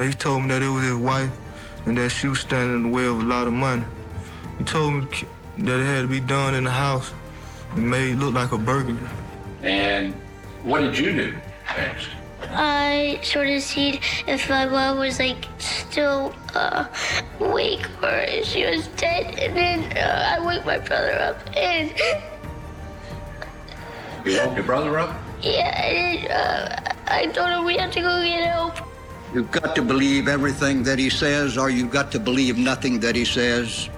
He told me that it was his wife and that she was standing in the way of a lot of money. He told me that it had to be done in the house and made it look like a burglary. And what did you do next? I sort of see if my mom was like still uh, awake or if she was dead, and then uh, I wake my brother up, and You woke your brother up? yeah, and uh, I told him we have to go get help. You've got to believe everything that he says, or you've got to believe nothing that he says.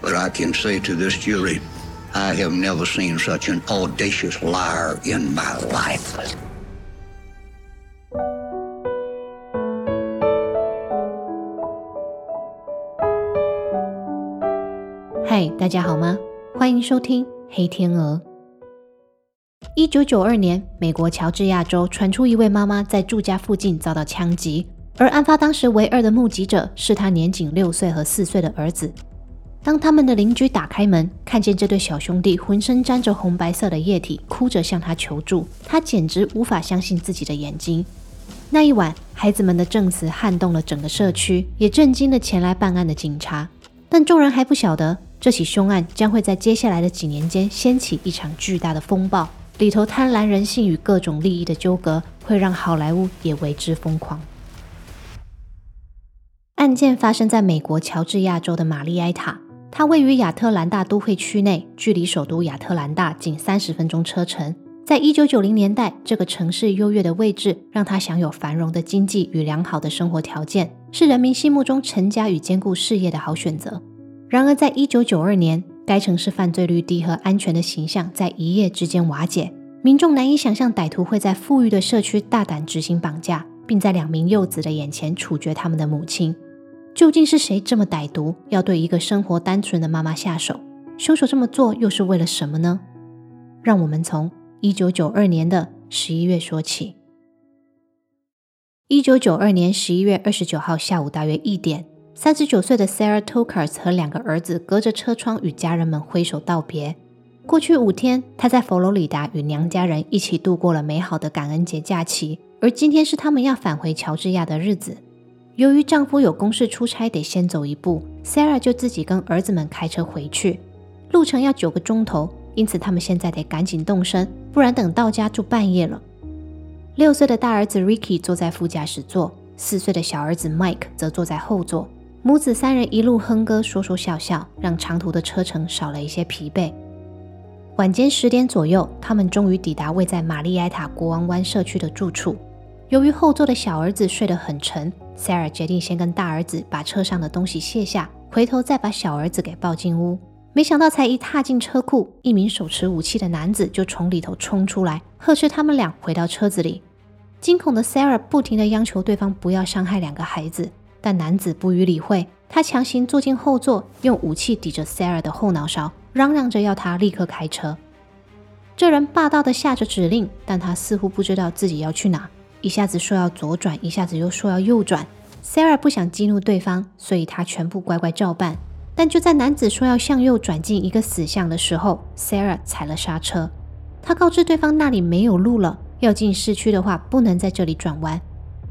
But I can say to this jury, I have never seen such an audacious liar in my life. 嗨，大家好吗？欢迎收听《黑天鹅》。 一九九二年，美国乔治亚州传出一位妈妈在住家附近遭到枪击，而案发当时唯二的目击者是她年仅六岁和四岁的儿子。当他们的邻居打开门，看见这对小兄弟浑身沾着红白色的液体，哭着向他求助，他简直无法相信自己的眼睛。那一晚，孩子们的证词撼动了整个社区，也震惊了前来办案的警察。但众人还不晓得，这起凶案将会在接下来的几年间掀起一场巨大的风暴，里头贪婪人性与各种利益的纠葛，会让好莱坞也为之疯狂。案件发生在美国乔治亚州的玛丽埃塔，它位于亚特兰大都会区内，距离首都亚特兰大仅三十分钟车程。在一九九零年代，这个城市优越的位置让它享有繁荣的经济与良好的生活条件，是人民心目中成家与兼顾事业的好选择。然而，在一九九二年，该城市犯罪率低和安全的形象在一夜之间瓦解，民众难以想象歹徒会在富裕的社区大胆执行绑架，并在两名幼子的眼前处决他们的母亲。究竟是谁这么歹毒，要对一个生活单纯的妈妈下手？凶手这么做又是为了什么呢？让我们从一九九二年的十一月说起。一九九二年十一月二十九号下午大约一点，三十九岁的 Sarah Tokars 和两个儿子隔着车窗与家人们挥手道别。过去五天，她在佛罗里达与娘家人一起度过了美好的感恩节假期，而今天是他们要返回乔治亚的日子。由于丈夫有公事出差，得先走一步，Sarah 就自己跟儿子们开车回去，路程要九个钟头，因此他们现在得赶紧动身，不然等到家就半夜了。六岁的大儿子 Ricky 坐在副驾驶座，四岁的小儿子 Mike 则坐在后座。母子三人一路哼歌，说说笑笑，让长途的车程少了一些疲惫。晚间十点左右，他们终于抵达位在玛丽埃塔国王湾社区的住处。由于后座的小儿子睡得很沉，Sarah 决定先跟大儿子把车上的东西卸下，回头再把小儿子给抱进屋。没想到，才一踏进车库，一名手持武器的男子就从里头冲出来，呵斥他们俩回到车子里。惊恐的 Sarah 不停地央求对方不要伤害两个孩子，但男子不予理会。他强行坐进后座，用武器抵着 Sarah 的后脑勺，嚷嚷着要他立刻开车。这人霸道地下着指令，但他似乎不知道自己要去哪，一下子说要左转，一下子又说要右转。Sarah 不想激怒对方，所以他全部乖乖照办。但就在男子说要向右转进一个死巷的时候，Sarah 踩了刹车。他告知对方那里没有路了。要进市区的话，不能在这里转弯。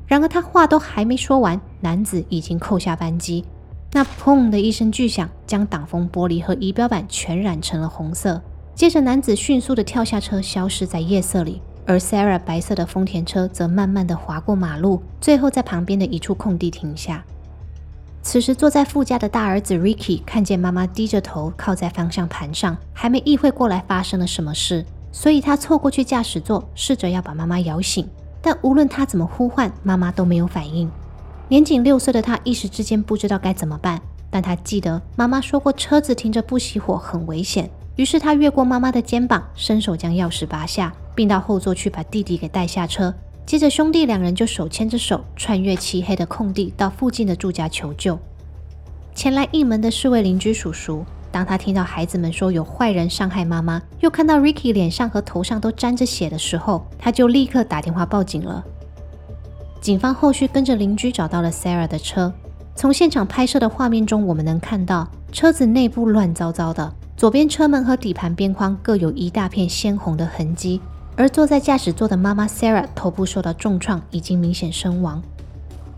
然而他话都还没说完，男子已经扣下扳机。那砰的一声巨响，将挡风玻璃和仪表板全染成了红色。接着，男子迅速的跳下车，消失在夜色里。而 Sarah 白色的丰田车则慢慢的划过马路，最后在旁边的一处空地停下。此时，坐在副驾的大儿子 Ricky 看见妈妈低着头靠在方向盘上，还没意会过来发生了什么事。所以他凑过去驾驶座，试着要把妈妈摇醒，但无论他怎么呼唤，妈妈都没有反应。年仅六岁的他一时之间不知道该怎么办，但他记得妈妈说过车子停着不熄火很危险。于是他越过妈妈的肩膀，伸手将钥匙拔下，并到后座去把弟弟给带下车。接着兄弟两人就手牵着手，穿越漆黑的空地，到附近的住家求救。前来应门的是位邻居叔叔。当他听到孩子们说有坏人伤害妈妈，又看到 Ricky 脸上和头上都沾着血的时候，他就立刻打电话报警了。警方后续跟着邻居找到了 Sarah 的车。从现场拍摄的画面中，我们能看到车子内部乱糟糟的，左边车门和底盘边框各有一大片鲜红的痕迹，而坐在驾驶座的妈妈 Sarah 头部受到重创，已经明显身亡。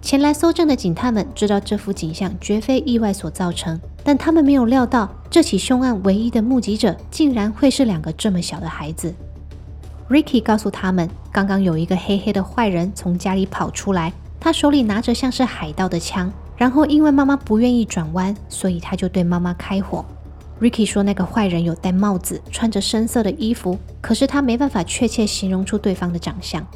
前来搜证的警探们知道这幅景象绝非意外所造成，但他们没有料到这起凶案唯一的目击者竟然会是两个这么小的孩子。Ricky 告诉他们，刚刚有一个黑黑的坏人从家里跑出来，他手里拿着像是海盗的枪，然后因为妈妈不愿意转弯，所以他就对妈妈开火。Ricky 说，那个坏人有戴帽子，穿着深色的衣服，可是他没办法确切形容出对方的长相。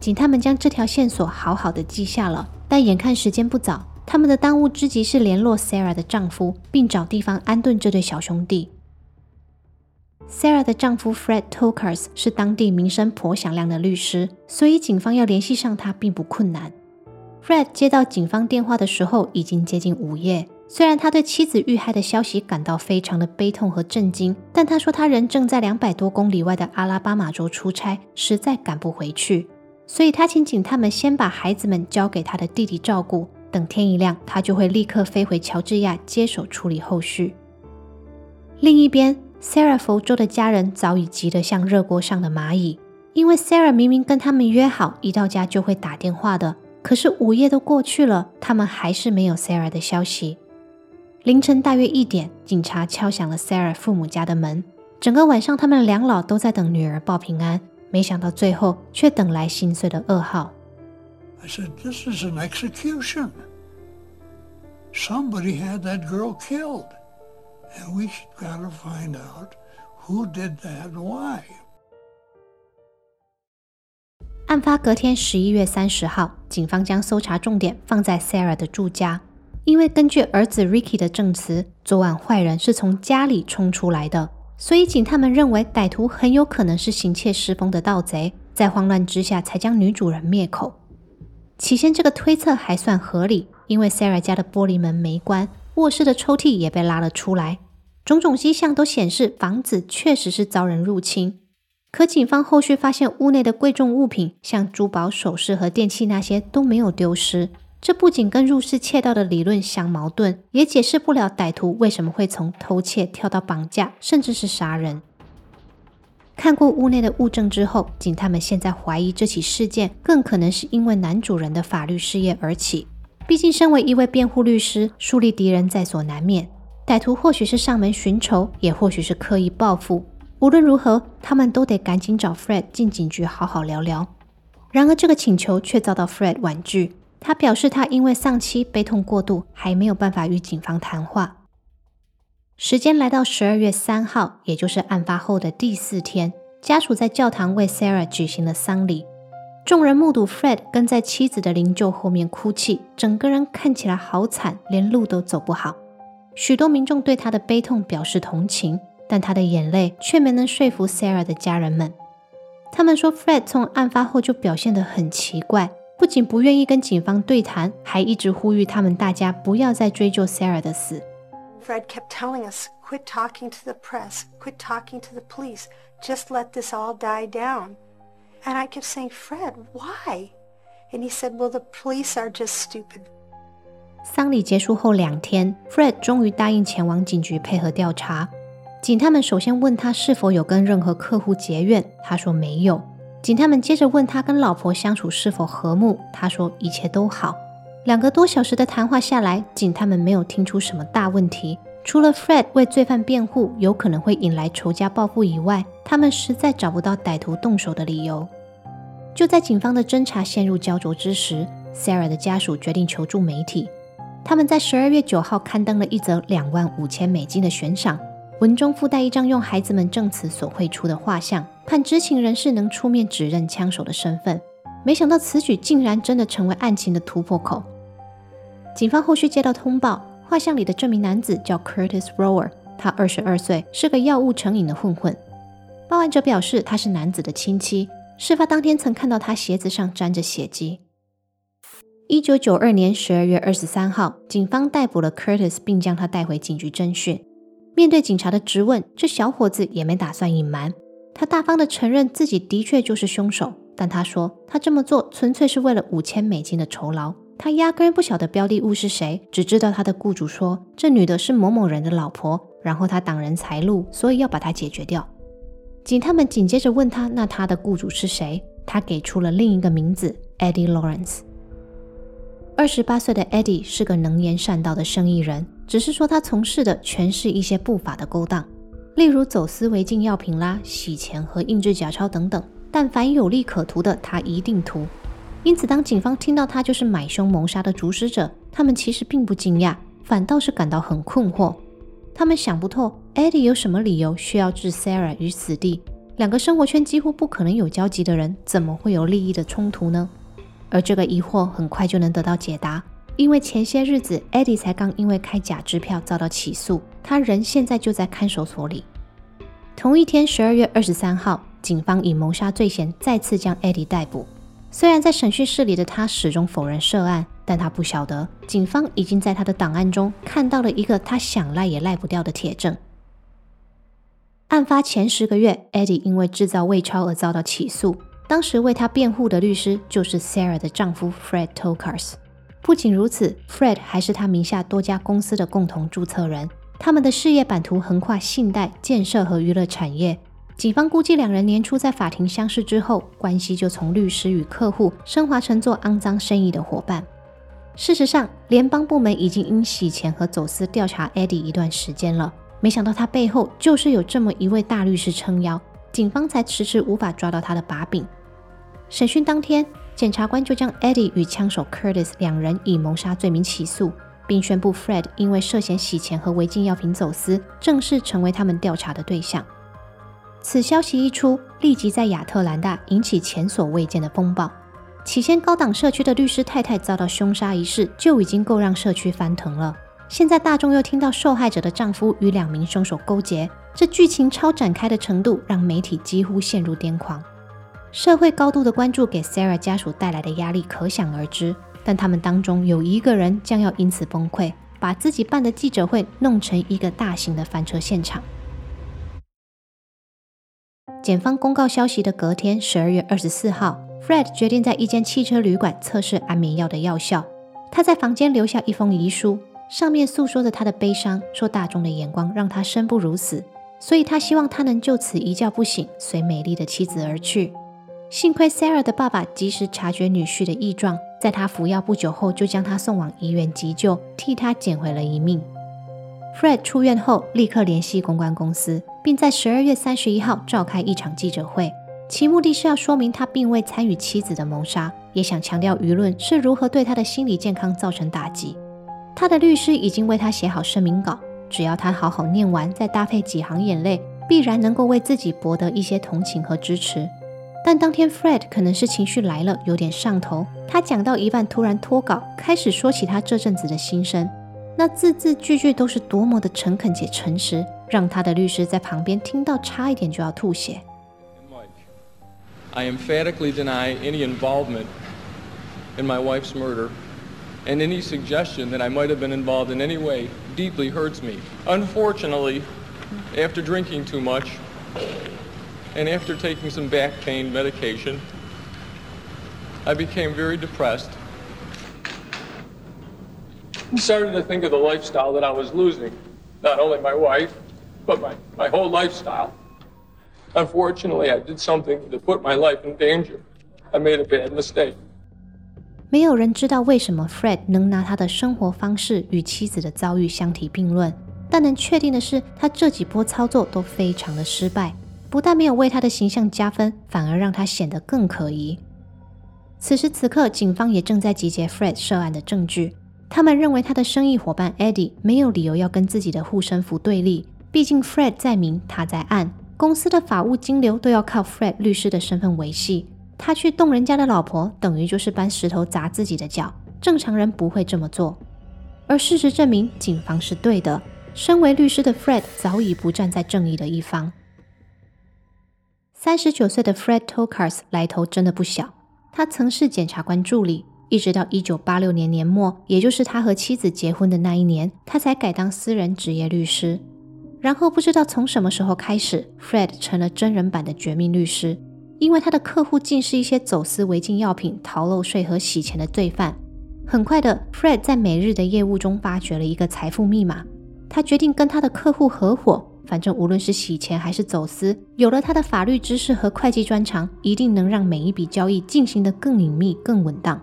警探们将这条线索好好的记下了，但眼看时间不早，他们的当务之急是联络 Sarah 的丈夫，并找地方安顿这对小兄弟。Sarah 的丈夫 Fred Tokars 是当地名声颇响亮的律师，所以警方要联系上他并不困难。Fred 接到警方电话的时候已经接近午夜，虽然他对妻子遇害的消息感到非常的悲痛和震惊，但他说他人正在两百多公里外的阿拉巴马州出差，实在赶不回去。所以他请警探们先把孩子们交给他的弟弟照顾，等天一亮，他就会立刻飞回乔治亚接手处理后续。另一边，Sarah 佛州的家人早已急得像热锅上的蚂蚁，因为 Sarah 明明跟他们约好一到家就会打电话的，可是午夜都过去了，他们还是没有 Sarah 的消息。凌晨大约一点，警察敲响了 Sarah 父母家的门，整个晚上他们两老都在等女儿报平安。没想到最后却等来心碎的噩耗。I said, This is an execution. Somebody had that girl killed. And we got to find out who did that and why. 案发隔天十一月三十号，警方将搜查重点放在 Sarah 的住家，因为根据儿子 Ricky 的证词，昨晚坏人是从家里冲出来的。所以警探们认为歹徒很有可能是行窃失风的盗贼，在慌乱之下才将女主人灭口。起先这个推测还算合理，因为 Sarah 家的玻璃门没关，卧室的抽屉也被拉了出来，种种迹象都显示房子确实是遭人入侵。可警方后续发现屋内的贵重物品，像珠宝首饰和电器那些都没有丢失。这不仅跟入室窃盗的理论相矛盾，也解释不了歹徒为什么会从偷窃跳到绑架，甚至是杀人。看过屋内的物证之后，警探们现在怀疑这起事件更可能是因为男主人的法律事业而起。毕竟，身为一位辩护律师，树立敌人在所难免。歹徒或许是上门寻仇，也或许是刻意报复。无论如何，他们都得赶紧找 Fred 进警局好好聊聊。然而，这个请求却遭到 Fred 婉拒。他表示，他因为丧妻悲痛过度，还没有办法与警方谈话。时间来到十二月三号，也就是案发后的第四天，家属在教堂为 Sarah 举行了丧礼。众人目睹 Fred 跟在妻子的灵柩后面哭泣，整个人看起来好惨，连路都走不好。许多民众对他的悲痛表示同情，但他的眼泪却没能说服 Sarah 的家人们。他们说，Fred 从案发后就表现得很奇怪。不仅不愿意跟警方对谈，还一直呼吁他们大家不要再追究 Sarah 的死。Fred kept telling us, "Quit talking to the press. Quit talking to the police. Just let this all die down." And I kept saying, "Fred, why?" And he said, "Well, the police are just stupid." 丧礼结束后两天，Fred 终于答应前往警局配合调查。警探们首先问他是否有跟任何客户结怨，他说没有。警探们接着问他跟老婆相处是否和睦，他说一切都好。两个多小时的谈话下来，警探们没有听出什么大问题。除了 Fred 为罪犯辩护有可能会引来仇家报复以外，他们实在找不到歹徒动手的理由。就在警方的侦查陷入焦灼之时，Sarah 的家属决定求助媒体。他们在十二月九号刊登了一则两万五千美金的悬赏。文中附带一张用孩子们证词所绘出的画像，盼知情人士能出面指认枪手的身份。没想到此举竟然真的成为案情的突破口。警方后续接到通报，画像里的这名男子叫 Curtis Rower，他二十二岁，是个药物成瘾的混混。报案者表示他是男子的亲戚，事发当天曾看到他鞋子上沾着血迹。一九九二年十二月二十三号，警方逮捕了 Curtis，并将他带回警局侦讯。面对警察的质问，这小伙子也没打算隐瞒，他大方的承认自己的确就是凶手。但他说他这么做纯粹是为了五千美金的酬劳，他压根不晓得标的物是谁，只知道他的雇主说这女的是某某人的老婆，然后他挡人财路，所以要把她解决掉。警探们紧接着问他，那他的雇主是谁？他给出了另一个名字，Eddie Lawrence。二十八岁的 Eddie 是个能言善道的生意人，只是说他从事的全是一些不法的勾当，例如走私违禁药品啦、洗钱和印制假钞等等。但凡有利可图的，他一定图。因此，当警方听到他就是买凶谋杀的主使者，他们其实并不惊讶，反倒是感到很困惑。他们想不透，Eddie 有什么理由需要置 Sarah 于死地？两个生活圈几乎不可能有交集的人，怎么会有利益的冲突呢？而这个疑惑很快就能得到解答，因为前些日子 Eddie 才刚因为开假支票遭到起诉，他人现在就在看守所里。同一天，十二月二十三号。警方以谋杀罪嫌再次将 Eddie 逮捕。虽然在审讯室里的他始终否认涉案，但他不晓得，警方已经在他的档案中看到了一个他想赖也赖不掉的铁证。案发前十个月，Eddie 因为制造伪钞而遭到起诉。当时为他辩护的律师就是 Sarah 的丈夫 Fred Tokars。不仅如此，Fred 还是他名下多家公司的共同注册人，他们的事业版图横跨信贷、建设和娱乐产业。警方估计，两人年初在法庭相识之后，关系就从律师与客户升华成做肮脏生意的伙伴。事实上，联邦部门已经因洗钱和走私调查 Eddie 一段时间了，没想到他背后就是有这么一位大律师撑腰，警方才迟迟无法抓到他的把柄。审讯当天，检察官就将 Eddie 与枪手 Curtis 两人以谋杀罪名起诉，并宣布 Fred 因为涉嫌洗钱和违禁药品走私，正式成为他们调查的对象。此消息一出，立即在亚特兰大引起前所未见的风暴。起先高档社区的律师太太遭到凶杀一事就已经够让社区翻腾了，现在大众又听到受害者的丈夫与两名凶手勾结，这剧情超展开的程度让媒体几乎陷入癫狂。社会高度的关注给 Sarah 家属带来的压力可想而知，但他们当中有一个人将要因此崩溃，把自己办的记者会弄成一个大型的翻车现场。检方公告消息的隔天，十二月二十四号，Fred 决定在一间汽车旅馆测试安眠药的药效。他在房间留下一封遗书，上面诉说着他的悲伤，说大众的眼光让他生不如死，所以他希望他能就此一觉不醒，随美丽的妻子而去。幸亏 Sarah 的爸爸及时察觉女婿的异状，在他服药不久后就将他送往医院急救，替他捡回了一命。Fred 出院后，立刻联系公关公司，并在十二月三十一号召开一场记者会，其目的是要说明他并未参与妻子的谋杀，也想强调舆论是如何对他的心理健康造成打击。他的律师已经为他写好声明稿，只要他好好念完，再搭配几行眼泪，必然能够为自己博得一些同情和支持。但当天 Fred 可能是情绪来了，有点上头，他讲到一半突然脱稿，开始说起他这阵子的心声。那字字句句都是多么的诚恳且诚实，让他的律师在旁边听到差一点就要吐血。I emphatically deny any involvement in my wife's murder, and any suggestion that I might have been involved in any way deeply hurts me. Unfortunately, after drinking too much and after taking some back pain medication, I became very depressed started to think of the lifestyle that I was losing. Not only my wife, but my, my whole lifestyle. Unfortunately, I did something to put my life in danger. I made a bad mistake. 没有人知道为什么 Fred 能拿他的生活方式与妻子的遭遇相提并论，但能确定的是，他这几波操作都非常的失败，不但没有为他的形象加分，反而让他显得更可疑。此时此刻，警方也正在集结 Fred 涉案的证据。他们认为他的生意伙伴 Eddie 没有理由要跟自己的护身符对立，毕竟 Fred 在明，他在暗，公司的法务金流都要靠 Fred 律师的身份维系。他去动人家的老婆，等于就是搬石头砸自己的脚，正常人不会这么做。而事实证明，警方是对的。身为律师的 Fred 早已不站在正义的一方。三十九岁的 Fred Tokars 来头真的不小，他曾是检察官助理。一直到一九八六年年末，也就是他和妻子结婚的那一年，他才改当私人职业律师。然后不知道从什么时候开始，Fred 成了真人版的绝命律师，因为他的客户竟是一些走私违禁药品、逃漏税和洗钱的罪犯。很快的，Fred 在每日的业务中发掘了一个财富密码，他决定跟他的客户合伙，反正无论是洗钱还是走私，有了他的法律知识和会计专长，一定能让每一笔交易进行得更隐秘、更稳当。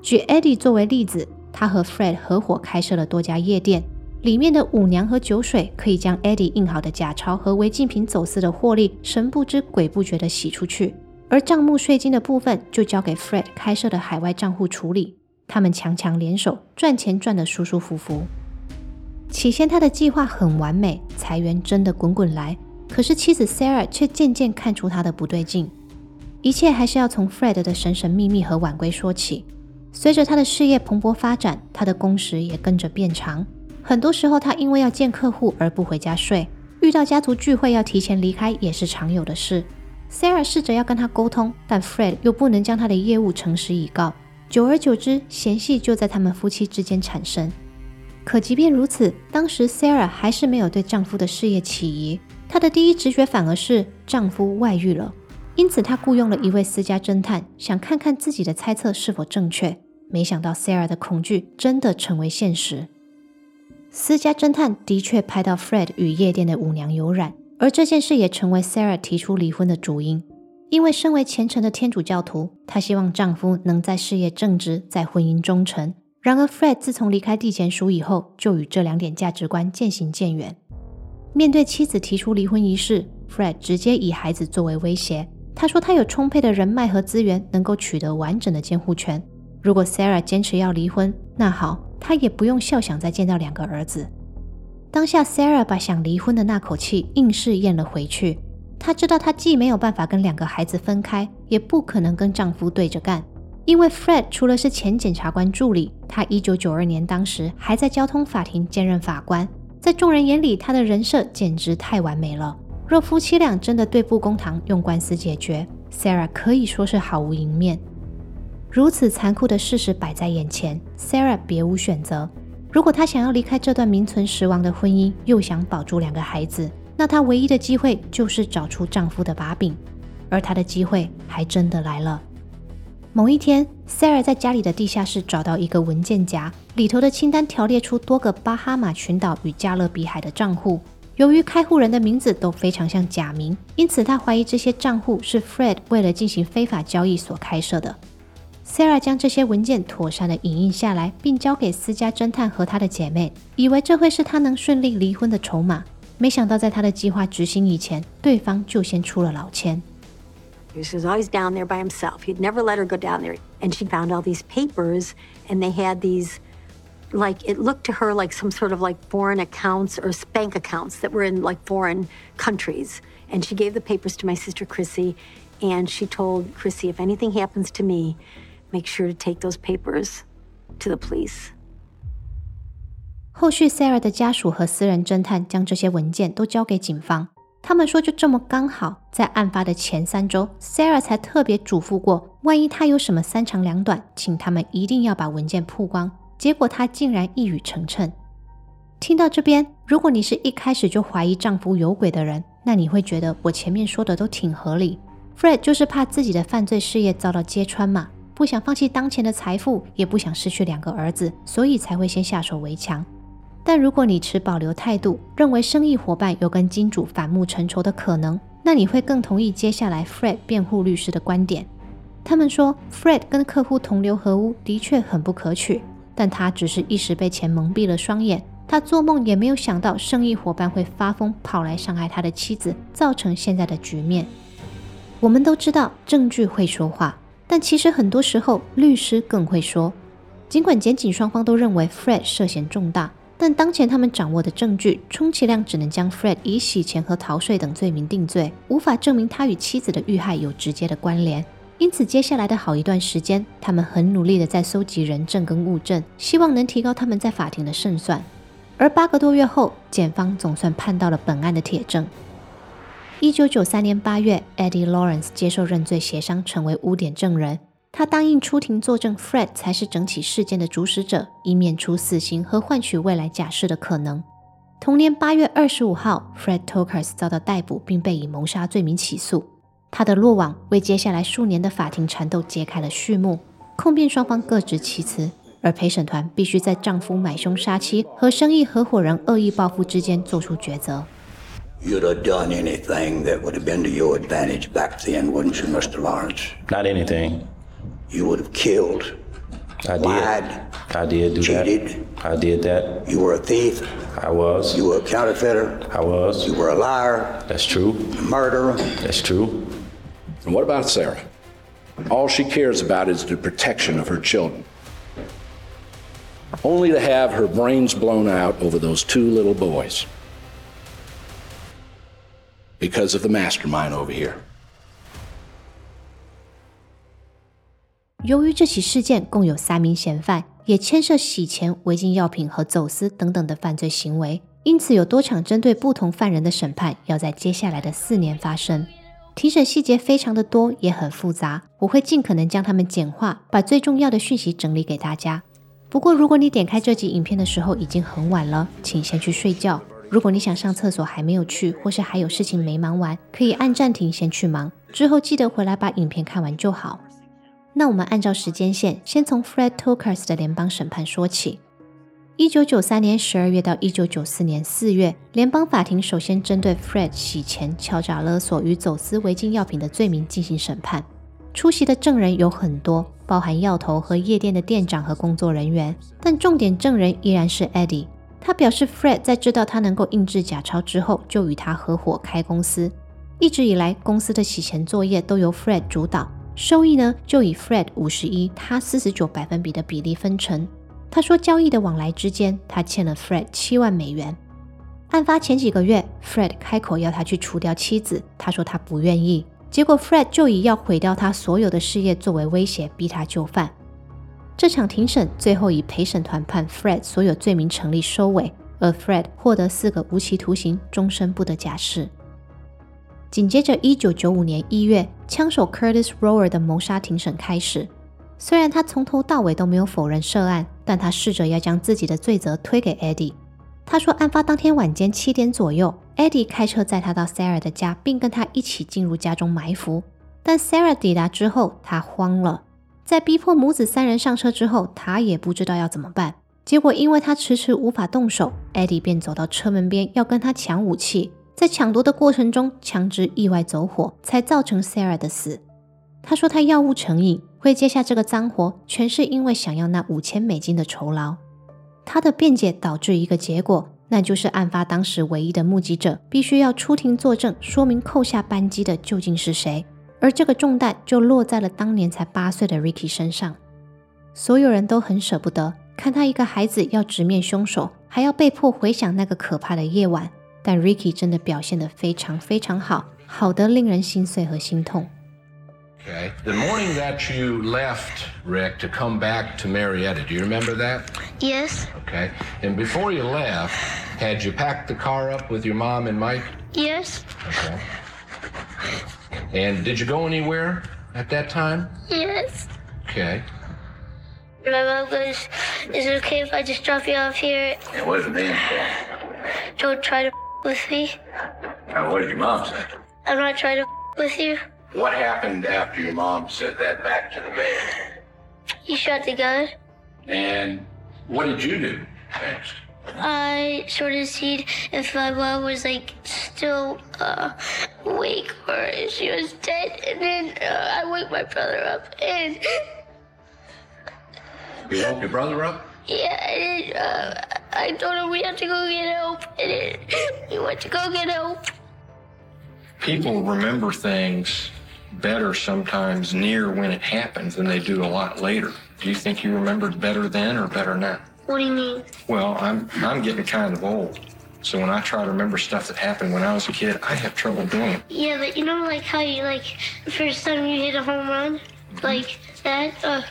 举 Eddie 作为例子，他和 Fred 合伙开设了多家夜店，里面的舞娘和酒水可以将 Eddie 印好的假钞和违禁品走私的获利神不知鬼不觉地洗出去，而账目税金的部分就交给 Fred 开设的海外账户处理。他们强强联手，赚钱赚得舒舒服服。起先他的计划很完美，财源真的滚滚来。可是妻子 Sarah 却渐渐看出他的不对劲。一切还是要从 Fred 的神神秘秘和晚归说起。随着他的事业蓬勃发展，他的工时也跟着变长。很多时候，他因为要见客户而不回家睡，遇到家族聚会要提前离开也是常有的事。Sarah 试着要跟他沟通，但 Fred 又不能将他的业务诚实以告。久而久之，嫌隙就在他们夫妻之间产生。可即便如此，当时 Sarah 还是没有对丈夫的事业起疑，她的第一直觉反而是丈夫外遇了。因此，他雇佣了一位私家侦探，想看看自己的猜测是否正确。没想到 Sarah 的恐惧真的成为现实。私家侦探的确拍到 Fred 与夜店的舞娘有染，而这件事也成为 Sarah 提出离婚的主因。因为身为虔诚的天主教徒，她希望丈夫能在事业正直，在婚姻忠诚。然而，Fred 自从离开地检署以后，就与这两点价值观渐行渐远。面对妻子提出离婚一事，Fred 直接以孩子作为威胁。他说他有充沛的人脉和资源，能够取得完整的监护权。如果 Sarah 坚持要离婚，那好，他也不用笑想再见到两个儿子。当下，Sarah 把想离婚的那口气硬是咽了回去。她知道，她既没有办法跟两个孩子分开，也不可能跟丈夫对着干。因为 Fred 除了是前检察官助理，他1992年当时还在交通法庭兼任法官，在众人眼里，他的人设简直太完美了。若夫妻俩真的对簿公堂，用官司解决，Sarah 可以说是毫无赢面。如此残酷的事实摆在眼前，Sarah 别无选择。如果她想要离开这段名存实亡的婚姻，又想保住两个孩子，那她唯一的机会就是找出丈夫的把柄，而她的机会还真的来了。某一天，Sarah 在家里的地下室找到一个文件夹，里头的清单条列出多个巴哈马群岛与加勒比海的账户。由于开户人的名字都非常像假名，因此他怀疑这些账户是 Fred 为了进行非法交易所开设的。Sarah 将这些文件妥善的影印下来，并交给私家侦探和他的姐妹，以为这会是他能顺利离婚的筹码。没想到，在他的计划执行以前，对方就先出了老千。He was always down there by himself. He'd never let her go down there. And she found all these papers, and they had these, like, it looked to her like some sort of like foreign accounts or bank accounts that were in like foreign countries. And she gave the papers to my sister Chrissy, and she told Chrissy, if anything happens to me, make sure to take those papers to the police. 后续，Sarah 的家属和私人侦探将这些文件都交给警方。他们说，就这么刚好在案发的前三周，Sarah 才特别嘱咐过，万一他有什么三长两短，请他们一定要把文件曝光。 结果他竟然一语成谶。听到这边，如果你是一开始就怀疑丈夫有鬼的人，那你会觉得我前面说的都挺合理。Fred 就是怕自己的犯罪事业遭到揭穿嘛，不想放弃当前的财富，也不想失去两个儿子，所以才会先下手为强。但如果你持保留态度，认为生意伙伴有跟金主反目成仇的可能，那你会更同意接下来 Fred 辩护律师的观点。他们说，Fred 跟客户同流合污的确很不可取，但他只是一时被钱蒙蔽了双眼，他做梦也没有想到生意伙伴会发疯跑来伤害他的妻子，造成现在的局面。我们都知道证据会说话，但其实很多时候律师更会说。尽管检警双方都认为 Fred 涉嫌重大。但当前他们掌握的证据，充其量只能将 Fred 以洗钱和逃税等罪名定罪，无法证明他与妻子的遇害有直接的关联。因此，接下来的好一段时间，他们很努力的在搜集人证跟物证，希望能提高他们在法庭的胜算。而八个多月后，检方总算盼到了本案的铁证。一九九三年八月，Eddie Lawrence 接受认罪协商，成为污点证人。他答应出庭作证，Fred 才是整起事件的主使者，以免除死刑和换取未来假释的可能。同年八月二十五号，Fred Tokers 遭到逮捕，并被以谋杀罪名起诉。他的落网为接下来数年的法庭缠斗揭开了序幕。控辩双方各执其词，而陪审团必须在丈夫买凶杀妻和生意合伙人恶意报复之间做出抉择。You'd have done anything that would have been to your advantage back then, wouldn't you, Mr. Lawrence? Not anything. You would have killed I did. lied, I did do cheated. that. I did that. You were a thief. I was. You were a counterfeiter. I was. You were a liar, That's true. a murderer. That's true. And what about Sarah? All she cares about is the protection of her children. Only to have her brains blown out over those two little boys. Because of the mastermind over here. 由于这起事件共有三名嫌犯，也牵涉洗钱、违禁药品和走私等等的犯罪行为，因此有多场针对不同犯人的审判要在接下来的四年发生。庭审细节非常的多，也很复杂，我会尽可能将它们简化，把最重要的讯息整理给大家。不过，如果你点开这集影片的时候已经很晚了，请先去睡觉。如果你想上厕所还没有去，或是还有事情没忙完，可以按暂停先去忙，之后记得回来把影片看完就好。那我们按照时间线，先从 Fred Tokars 的联邦审判说起。一九九三年十二月到一九九四年四月，联邦法庭首先针对 Fred 洗钱、敲诈勒索与走私违禁药品的罪名进行审判。出席的证人有很多，包含药头和夜店的店长和工作人员，但重点证人依然是 Eddie。他表示，Fred 在知道他能够印制假钞之后，就与他合伙开公司。一直以来，公司的洗钱作业都由 Fred 主导，收益呢就以 Fred 五十一，他四十九百分比的比例分成。他说，交易的往来之间，他欠了 Fred 七万美元。案发前几个月，Fred 开口要他去除掉妻子，他说他不愿意。结果 Fred 就以要毁掉他所有的事业作为威胁，逼他就范。这场庭审最后以陪审团判 Fred 所有罪名成立收尾，而 Fred 获得四个无期徒刑，终身不得假释。紧接着，一九九五年一月，枪手 Curtis Rower 的谋杀庭审开始。虽然他从头到尾都没有否认涉案，但他试着要将自己的罪责推给 Eddie。他说，案发当天晚间七点左右，Eddie 开车载他到 Sarah 的家，并跟他一起进入家中埋伏。但 Sarah 抵达之后，他慌了。在逼迫母子三人上车之后，他也不知道要怎么办。结果，因为他迟迟无法动手，Eddie 便走到车门边要跟他抢武器。在抢夺的过程中，枪支意外走火，才造成 Sarah 的死。他说他药物成瘾，会接下这个脏活，全是因为想要那五千美金的酬劳。他的辩解导致一个结果，那就是案发当时唯一的目击者必须要出庭作证，说明扣下扳机的究竟是谁。而这个重担就落在了当年才八岁的 Ricky 身上。所有人都很舍不得看他一个孩子要直面凶手，还要被迫回想那个可怕的夜晚。但 Ricky 真的表现得非常非常好，好得令人心碎和心痛。Okay. The morning that you left, Rick, to come back to Marietta, do you remember that? Yes. Okay. And before you left, had you packed the car up with your mom and Mike? Yes. Okay. And did you go anywhere at that time? Yes. Okay. My mom goes, Is it okay if I just drop you off here? And what did the man say? Don't try to with me. Now, what did your mom say? I'm not trying to with you. What happened after your mom said that back to the man? You shot the gun. And what did you do next? I sort of see if my mom was like still uh, awake or if she was dead, and then uh, I wake my brother up, and You woke your brother up? yeah, and uh, I told him we have to go get help, and then we went to go get help. people remember things better sometimes near when it happens than they do a lot later. Do you think you remembered better then or better now? What do you mean? Well, I'm I'm getting kind of old. So when I try to remember stuff that happened when I was a kid, I have trouble doing it. Yeah, but you know, like how you like the first time you hit a home run, like that. Uh,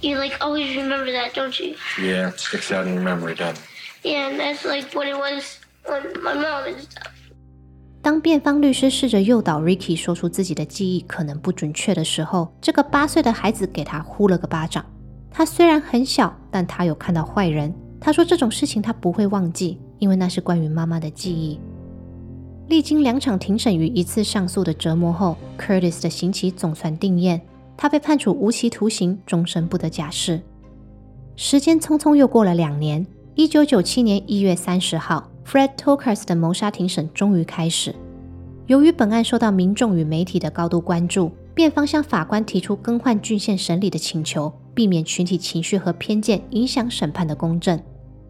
you like always remember that, don't you? Yeah, it sticks out in your memory, doesn't it? Yeah, and that's like what it was when my mom and stuff. 当辩方律师试着诱导 Ricky 说出自己的记忆可能不准确的时候，这个八岁的孩子给他呼了个巴掌。他虽然很小，但他有看到坏人。他说这种事情他不会忘记，因为那是关于妈妈的记忆。历经两场庭审与一次上诉的折磨后，Curtis 的刑期总算定验，他被判处无期徒刑，终身不得假释。时间匆匆又过了两年，一九九七年一月三十号，Fred Tokars 的谋杀庭审终于开始。由于本案受到民众与媒体的高度关注，辩方向法官提出更换郡县审理的请求，避免群体情绪和偏见影响审判的公正。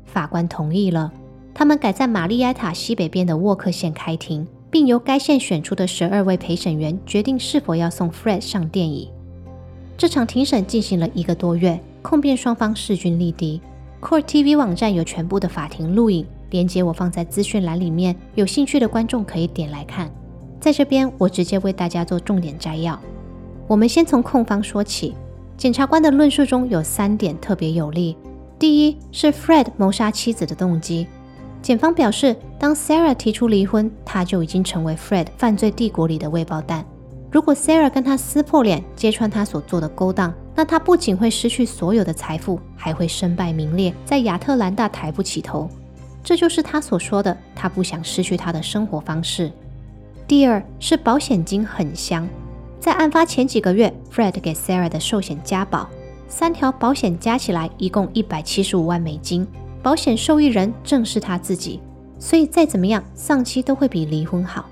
法官同意了，他们改在玛丽埃塔西北边的沃克县开庭，并由该县选出的十二位陪审员决定是否要送 Fred 上电椅。这场庭审进行了一个多月，控辩双方势均力敌。Court TV 网站有全部的法庭录影，连接我放在资讯栏里面，有兴趣的观众可以点来看。在这边，我直接为大家做重点摘要。我们先从控方说起，检察官的论述中有三点特别有利。第一是 Fred 谋杀妻子的动机。检方表示，当 Sarah 提出离婚，他就已经成为 Fred 犯罪帝国里的未爆弹。如果 Sarah 跟他撕破脸，揭穿他所做的勾当，那他不仅会失去所有的财富，还会身败名裂，在亚特兰大抬不起头。这就是他所说的，他不想失去他的生活方式。第二是保险金很香。在案发前几个月，Fred 给 Sarah 的寿险加保，三条保险加起来一共一百七十五万美金，保险受益人正是他自己，所以再怎么样，丧妻都会比离婚好。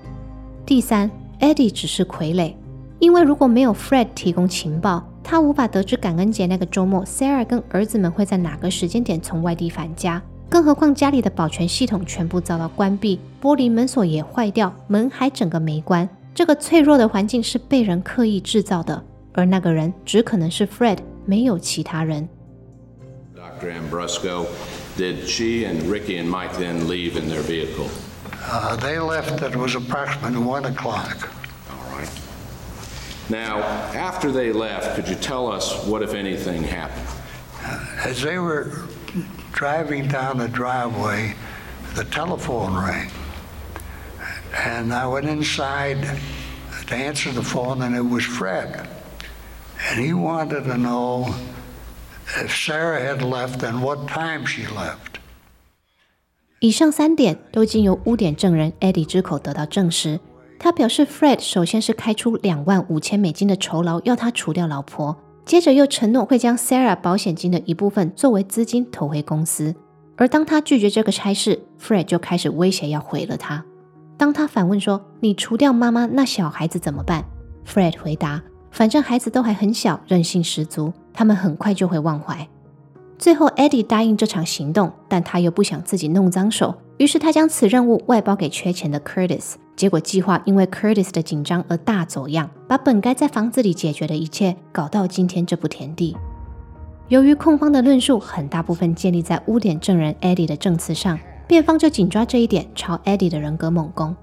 第三，Eddie 只是傀儡，因为如果没有 Fred 提供情报，他无法得知感恩节那个周末 Sarah 跟儿子们会在哪个时间点从外地返家，更何况家里的保全系统全部遭到关闭，玻璃门锁也坏掉，门还整个没关。这个脆弱的环境是被人刻意制造的，而那个人只可能是 Fred，没有其他人。Dr. Ambrosco, did she and Ricky and Mike then leave in their vehicle? Uh, they left, it was approximately 1 o'clock. All right. Now, after they left, could you tell us what, if anything, happened? As they were driving down the driveway, the telephone rang. And I went inside to answer the phone, and it was Fred. And he wanted to know if Sarah had left and what time she left. 以上三点都经由污点证人 Eddie 之口得到证实。他表示，Fred 首先是开出两万五千美金的酬劳，要他除掉老婆， 接着又承诺会将 Sarah 保险金的一部分作为资金投回公司。而当他拒绝这个差事，Fred 就开始威胁要毁了他。当他反问说：“你除掉妈妈，那小孩子怎么办？”Fred 回答：“反正孩子都还很小，韧性十足，他们很快就会忘怀。”最后，Eddie 答应这场行动，但他又不想自己弄脏手，于是他将此任务外包给缺钱的 Curtis。结果计划因为 Curtis 的紧张而大走样，把本该在房子里解决的一切搞到今天这步田地。由于控方的论述很大部分建立在污点证人 Eddie 的证词上。辩方就紧抓这一点，朝 Eddie 的人格猛攻。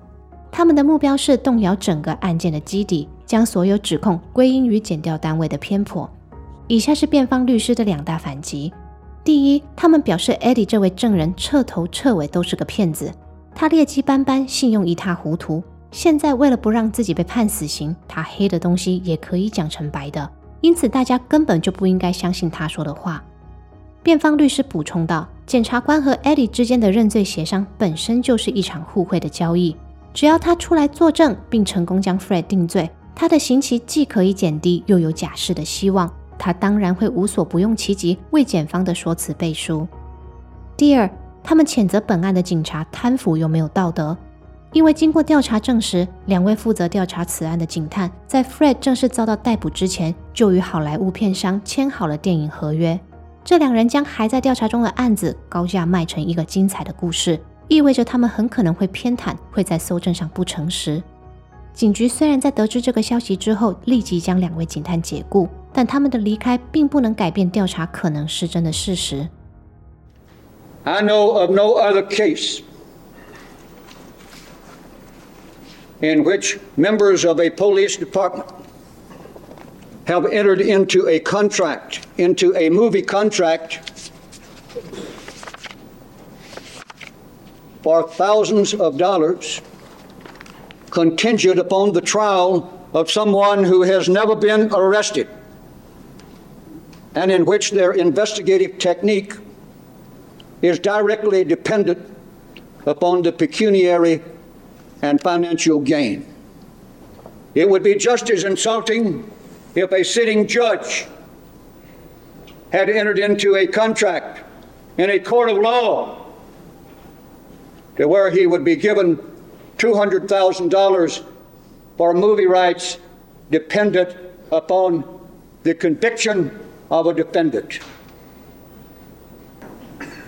他们的目标是动摇整个案件的基底，将所有指控归因于检调单位的偏颇。以下是辩方律师的两大反击：第一，他们表示 Eddie 这位证人彻头彻尾都是个骗子，他劣迹斑斑，信用一塌糊涂。现在为了不让自己被判死刑，他黑的东西也可以讲成白的，因此大家根本就不应该相信他说的话。辩方律师补充道。检察官和 Eddie 之间的认罪协商本身就是一场互惠的交易。只要他出来作证，并成功将 Fred 定罪，他的刑期既可以减低，又有假释的希望。他当然会无所不用其极，为检方的说辞背书。第二，他们谴责本案的警察贪腐又没有道德，因为经过调查证实，两位负责调查此案的警探在 Fred 正式遭到逮捕之前，就与好莱坞片商签好了电影合约。这两人将还在调查中的案子高价卖成一个精彩的故事，意味着他们很可能会偏袒，会在搜证上不诚实。警局虽然在得知这个消息之后立即将两位警探解雇，但他们的离开并不能改变调查可能失真的事实。I know of no other case in which members of a police department. have entered into a contract, into a movie contract for thousands of dollars contingent upon the trial of someone who has never been arrested and in which their investigative technique is directly dependent upon the pecuniary and financial gain. It would be just as insulting if a sitting judge had entered into a contract in a court of law to where he would be given $200,000 for movie rights dependent upon the conviction of a defendant.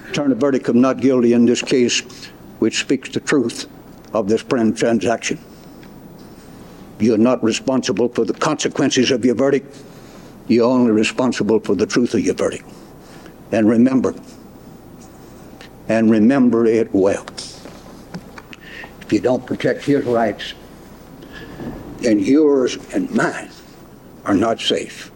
Return a verdict of not guilty in this case, which speaks the truth of this transaction. You're not responsible for the consequences of your verdict. You're only responsible for the truth of your verdict. And remember, and remember it well. If you don't protect his rights, then yours and mine are not safe.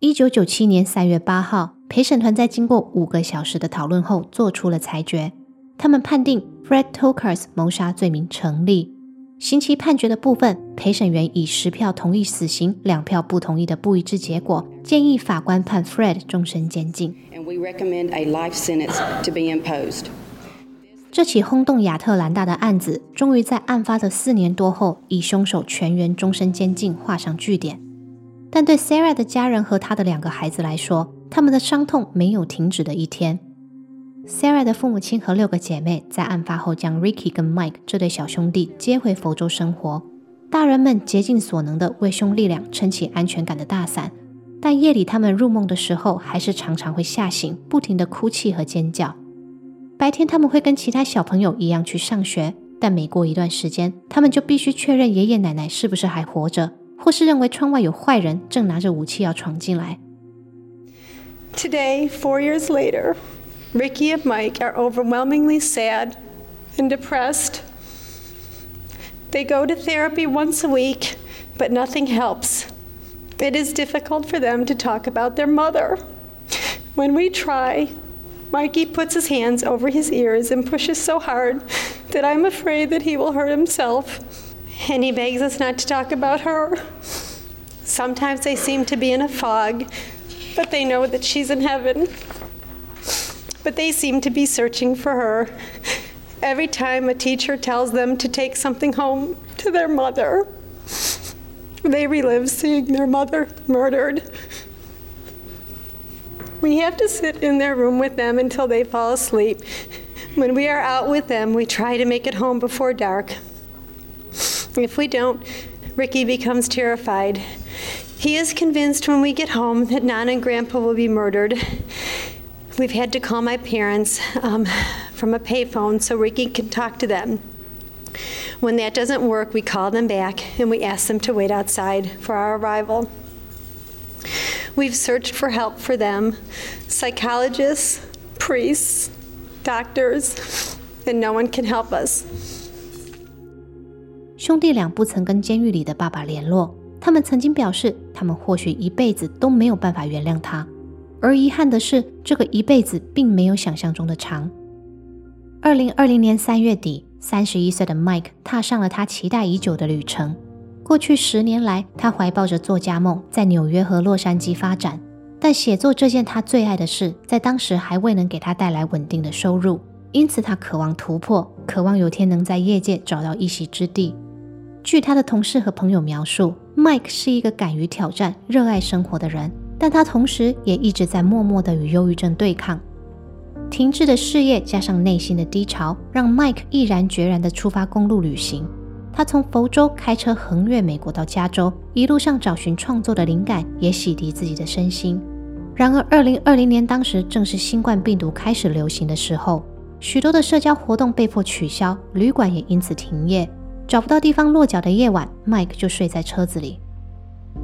一九九七年三月八号，陪审团在经过五个小时的讨论后，做出了裁决。他们判定 Fred Tokars 谋杀罪名成立。刑期判决的部分，陪审员以十票同意死刑、两票不同意的不一致结果，建议法官判 Fred 终身监禁。And we recommend a life sentence to be imposed. 这起轰动亚特兰大的案子，终于在案发的四年多后，以凶手全员终身监禁画上句点。但对 Sarah 的家人和她的两个孩子来说，他们的伤痛没有停止的一天。Sarah 的父母亲和六个姐妹在案发后将 Ricky 跟 Mike 这对小兄弟接回佛州生活。大人们竭尽所能的为兄弟俩撑起安全感的大伞，但夜里他们入梦的时候，还是常常会吓醒，不停的哭泣和尖叫。白天他们会跟其他小朋友一样去上学，但每过一段时间，他们就必须确认爷爷奶奶是不是还活着，或是认为窗外有坏人正拿着武器要闯进来。 Today, four years later, Ricky and Mike are overwhelmingly sad and depressed. They go to therapy once a week, but nothing helps. It is difficult for them to talk about their mother. When we try, Mikey puts his hands over his ears and pushes so hard that I'm afraid that he will hurt himself. And he begs us not to talk about her. Sometimes they seem to be in a fog, but they know that she's in heaven. But they seem to be searching for her. Every time a teacher tells them to take something home to their mother, they relive seeing their mother murdered. We have to sit in their room with them until they fall asleep. When we are out with them, we try to make it home before dark. If we don't, Ricky becomes terrified. He is convinced when we get home that Nana and Grandpa will be murdered. We've had to call my parents um, from a payphone so Ricky can talk to them. When that doesn't work, we call them back and we ask them to wait outside for our arrival. We've searched for help for them psychologists, priests, doctors, and no one can help us. 兄弟俩不曾跟监狱里的爸爸联络，他们曾经表示，他们或许一辈子都没有办法原谅他。而遗憾的是，这个一辈子并没有想象中的长。二零二零年三月底，三十一岁的 Mike 踏上了他期待已久的旅程。过去十年来，他怀抱着作家梦，在纽约和洛杉矶发展。但写作这件他最爱的事，在当时还未能给他带来稳定的收入，因此他渴望突破，渴望有天能在业界找到一席之地。据他的同事和朋友描述，Mike 是一个敢于挑战、热爱生活的人，但他同时也一直在默默地与忧郁症对抗。停滞的事业加上内心的低潮，让 Mike 毅然决然地出发公路旅行。他从佛州开车横越美国到加州，一路上找寻创作的灵感，也洗涤自己的身心。然而，二零二零年当时正是新冠病毒开始流行的时候，许多的社交活动被迫取消，旅馆也因此停业。找不到地方落脚的夜晚，Mike 就睡在车子里。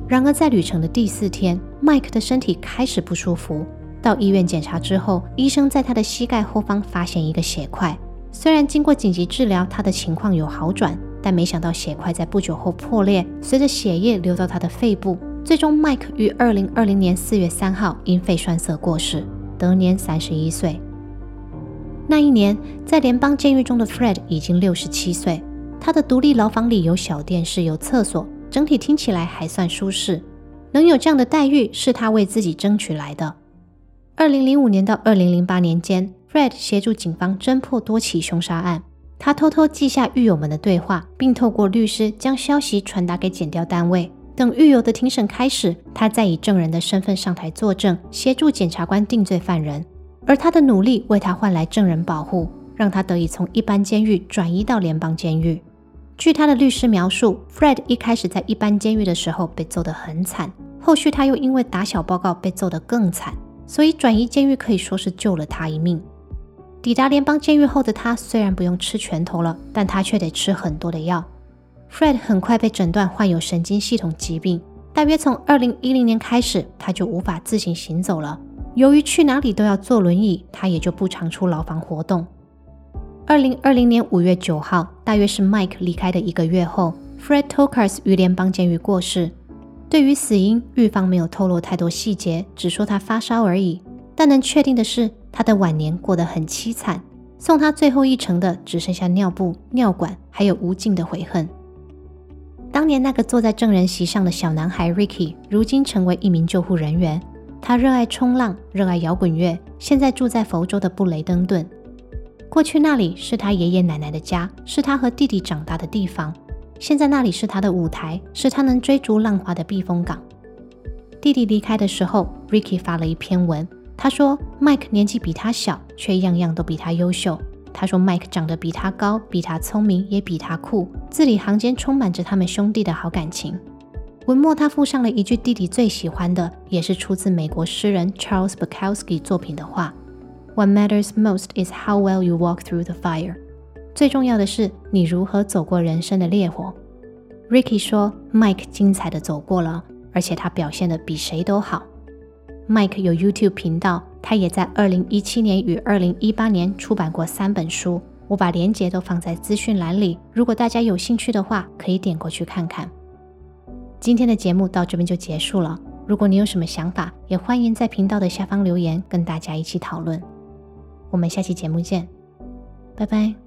然而，在旅程的第四天，Mike 的身体开始不舒服。到医院检查之后，医生在他的膝盖后方发现一个血块。虽然经过紧急治疗，他的情况有好转，但没想到血块在不久后破裂，随着血液流到他的肺部。最终，Mike 于二零二零年四月三号因肺栓塞过世，得年三十一岁。那一年，在联邦监狱中的 Fred 已经六十七岁。他的独立牢房里有小电视，有厕所，整体听起来还算舒适。能有这样的待遇，是他为自己争取来的。二零零五年到二零零八年间，Fred 协助警方侦破多起凶杀案。他偷偷记下狱友们的对话，并透过律师将消息传达给检调单位。等狱友的庭审开始，他再以证人的身份上台作证，协助检察官定罪犯人。而他的努力为他换来证人保护，让他得以从一般监狱转移到联邦监狱。据他的律师描述，Fred 一开始在一般监狱的时候被揍得很惨，后续他又因为打小报告被揍得更惨，所以转移监狱可以说是救了他一命。抵达联邦监狱后的他虽然不用吃拳头了，但他却得吃很多的药。Fred 很快被诊断患有神经系统疾病，大约从2010年开始，他就无法自行行走了。由于去哪里都要坐轮椅，他也就不常出牢房活动。二零二零年五月九号，大约是 Mike 离开的一个月后，Fred Tokars 于联邦监狱过世。对于死因，狱方没有透露太多细节，只说他发烧而已。但能确定的是，他的晚年过得很凄惨。送他最后一程的只剩下尿布、尿管，还有无尽的悔恨。当年那个坐在证人席上的小男孩 Ricky，如今成为一名救护人员。他热爱冲浪，热爱摇滚乐，现在住在佛州的布雷登顿。过去那里是他爷爷奶奶的家，是他和弟弟长大的地方。现在那里是他的舞台，是他能追逐浪花的避风港。弟弟离开的时候，Ricky 发了一篇文，他说：“Mike 年纪比他小，却样样都比他优秀。”他说：“Mike 长得比他高，比他聪明，也比他酷。”字里行间充满着他们兄弟的好感情。文末他附上了一句弟弟最喜欢的，也是出自美国诗人 Charles Bukowski 作品的话。What matters most is how well you walk through the fire。最重要的是你如何走过人生的烈火。Ricky 说，Mike 精彩的走过了，而且他表现的比谁都好。Mike 有 YouTube 频道，他也在2017年与2018年出版过三本书，我把链接都放在资讯栏里，如果大家有兴趣的话，可以点过去看看。今天的节目到这边就结束了，如果你有什么想法，也欢迎在频道的下方留言，跟大家一起讨论。我们下期节目见，拜拜。